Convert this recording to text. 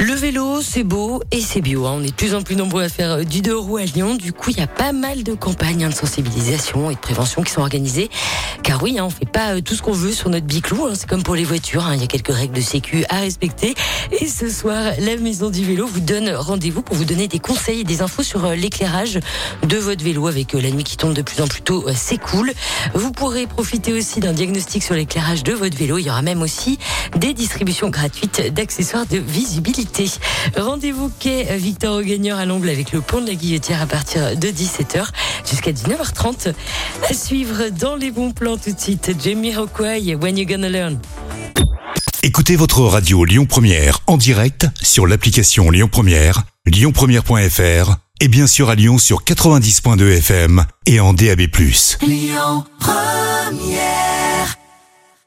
Le vélo, c'est beau et c'est bio. hein. On est de plus en plus nombreux à faire euh, du deux roues à Lyon. Du coup, il y a pas mal de campagnes hein, de sensibilisation et de prévention qui sont organisées. Car oui, hein, on fait pas euh, tout ce qu'on veut sur notre biclou. hein. C'est comme pour les voitures. Il y a quelques règles de sécu à respecter. Et ce soir, la Maison du Vélo vous donne rendez-vous pour vous donner des conseils et des infos sur euh, l'éclairage de votre vélo avec la nuit qui tombe de plus en plus tôt. C'est cool. Vous pourrez profiter aussi d'un diagnostic sur l'éclairage de votre vélo. Il y aura même aussi des distributions gratuites d'accessoires de visibilité. Rendez-vous quai Victor Augagneur à l'ongle avec le pont de la Guillotière à partir de 17h jusqu'à 19h30. À suivre dans les bons plans tout de suite. Jamie Rockway, When You Gonna Learn. Écoutez votre radio Lyon Première en direct sur l'application Lyon Première, lyonpremière.fr et bien sûr à Lyon sur 90.2 FM et en DAB+.